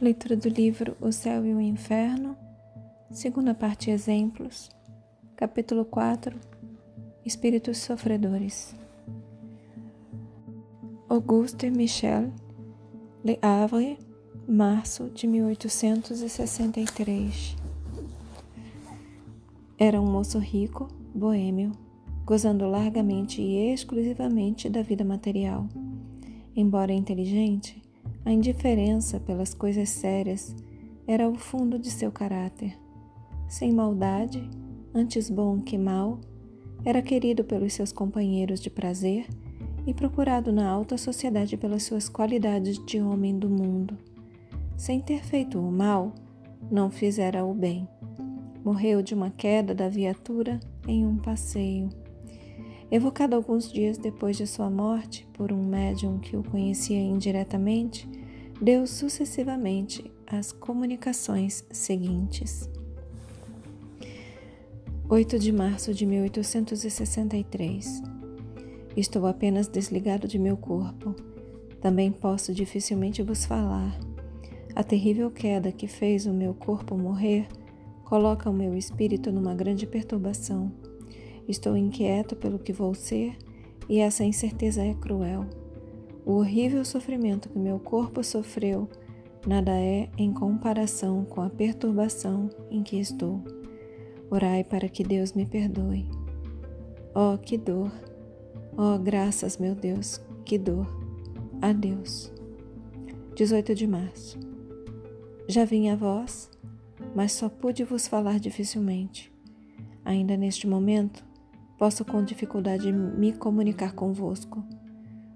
Leitura do livro O Céu e o Inferno, segunda parte Exemplos, capítulo 4 Espíritos Sofredores. Auguste Michel, Le Havre, março de 1863. Era um moço rico, boêmio, gozando largamente e exclusivamente da vida material. Embora inteligente, a indiferença pelas coisas sérias era o fundo de seu caráter. Sem maldade, antes bom que mal, era querido pelos seus companheiros de prazer e procurado na alta sociedade pelas suas qualidades de homem do mundo. Sem ter feito o mal, não fizera o bem. Morreu de uma queda da viatura em um passeio. Evocado alguns dias depois de sua morte por um médium que o conhecia indiretamente, deu sucessivamente as comunicações seguintes. 8 de março de 1863. Estou apenas desligado de meu corpo. Também posso dificilmente vos falar. A terrível queda que fez o meu corpo morrer coloca o meu espírito numa grande perturbação. Estou inquieto pelo que vou ser e essa incerteza é cruel. O horrível sofrimento que meu corpo sofreu nada é em comparação com a perturbação em que estou. Orai para que Deus me perdoe. Oh, que dor! Oh, graças, meu Deus, que dor! Adeus. 18 de março. Já vim a vós, mas só pude vos falar dificilmente. Ainda neste momento, posso com dificuldade me comunicar convosco.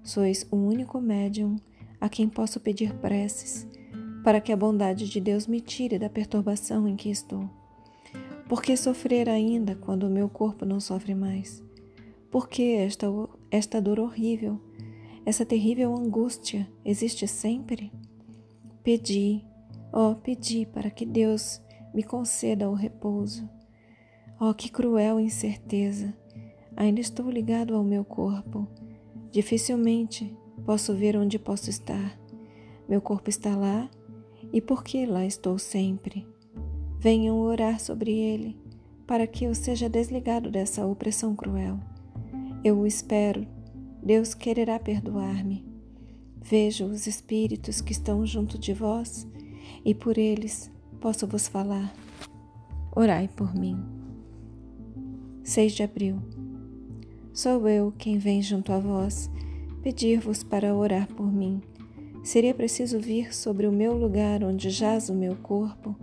Sois o único médium a quem posso pedir preces para que a bondade de Deus me tire da perturbação em que estou. Por que sofrer ainda quando o meu corpo não sofre mais? Por que esta, esta dor horrível, essa terrível angústia existe sempre? Pedi, ó, oh, pedi para que Deus me conceda o repouso. Oh, que cruel incerteza! Ainda estou ligado ao meu corpo. Dificilmente posso ver onde posso estar. Meu corpo está lá e por que lá estou sempre? Venham orar sobre ele para que eu seja desligado dessa opressão cruel. Eu o espero. Deus quererá perdoar-me. Vejo os espíritos que estão junto de vós e por eles posso vos falar. Orai por mim. 6 de abril. Sou eu quem vem junto a vós pedir-vos para orar por mim. Seria preciso vir sobre o meu lugar onde jaz o meu corpo,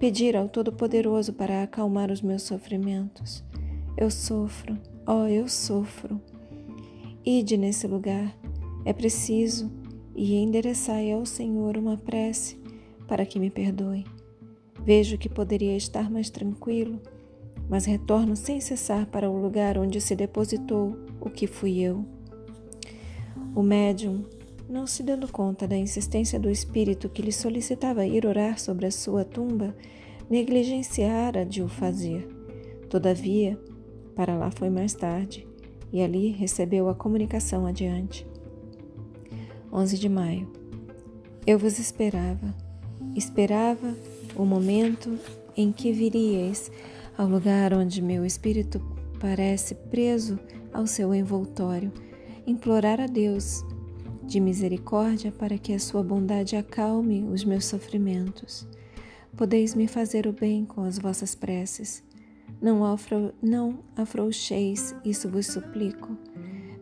pedir ao Todo-Poderoso para acalmar os meus sofrimentos. Eu sofro, ó, oh, eu sofro. Ide nesse lugar, é preciso, e endereçai ao Senhor uma prece para que me perdoe. Vejo que poderia estar mais tranquilo mas retorno sem cessar para o lugar onde se depositou o que fui eu. O médium, não se dando conta da insistência do espírito que lhe solicitava ir orar sobre a sua tumba, negligenciara de o fazer. Todavia, para lá foi mais tarde e ali recebeu a comunicação adiante. 11 de maio. Eu vos esperava, esperava o momento em que viríeis ao lugar onde meu espírito parece preso ao seu envoltório, implorar a Deus de misericórdia para que a sua bondade acalme os meus sofrimentos. Podeis me fazer o bem com as vossas preces. Não, afro, não afrouxeis, isso vos suplico.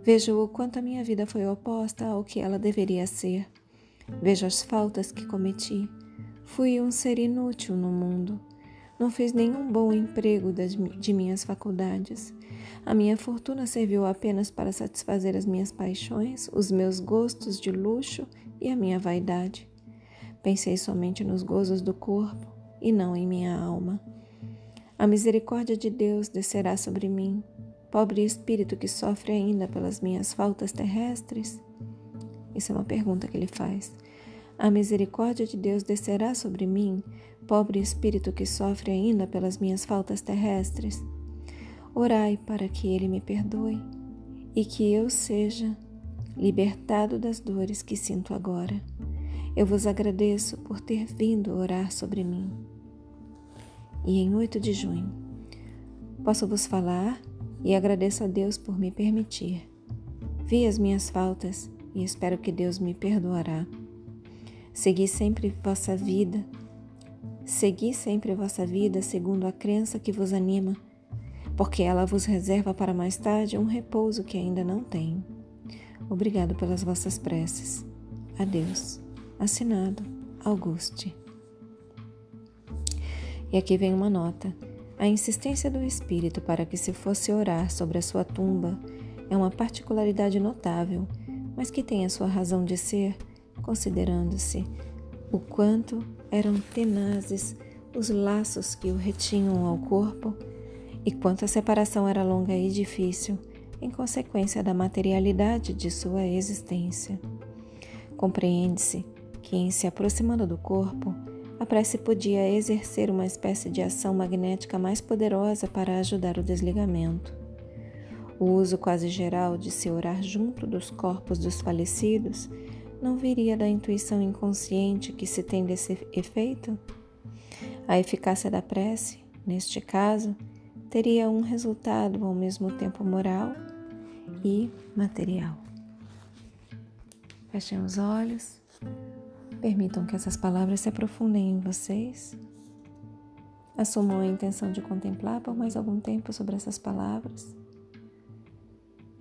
Vejo o quanto a minha vida foi oposta ao que ela deveria ser. Vejo as faltas que cometi. Fui um ser inútil no mundo não fiz nenhum bom emprego das, de minhas faculdades. A minha fortuna serviu apenas para satisfazer as minhas paixões, os meus gostos de luxo e a minha vaidade. Pensei somente nos gozos do corpo e não em minha alma. A misericórdia de Deus descerá sobre mim, pobre espírito que sofre ainda pelas minhas faltas terrestres? Isso é uma pergunta que ele faz. A misericórdia de Deus descerá sobre mim, pobre espírito que sofre ainda pelas minhas faltas terrestres. Orai para que ele me perdoe e que eu seja libertado das dores que sinto agora. Eu vos agradeço por ter vindo orar sobre mim. E em 8 de junho, posso vos falar e agradeço a Deus por me permitir. Vi as minhas faltas e espero que Deus me perdoará. Segui sempre vossa vida, segui sempre vossa vida segundo a crença que vos anima, porque ela vos reserva para mais tarde um repouso que ainda não tenho. Obrigado pelas vossas preces. Adeus. Assinado Auguste. E aqui vem uma nota. A insistência do espírito para que se fosse orar sobre a sua tumba é uma particularidade notável, mas que tem a sua razão de ser, considerando-se o quanto eram tenazes os laços que o retinham ao corpo e quanto a separação era longa e difícil, em consequência da materialidade de sua existência. Compreende-se que, em se aproximando do corpo, a prece podia exercer uma espécie de ação magnética mais poderosa para ajudar o desligamento. O uso quase geral de se orar junto dos corpos dos falecidos não viria da intuição inconsciente que se tem desse efeito? A eficácia da prece, neste caso, teria um resultado ao mesmo tempo moral e material. Fechem os olhos. Permitam que essas palavras se aprofundem em vocês. Assumam a intenção de contemplar por mais algum tempo sobre essas palavras.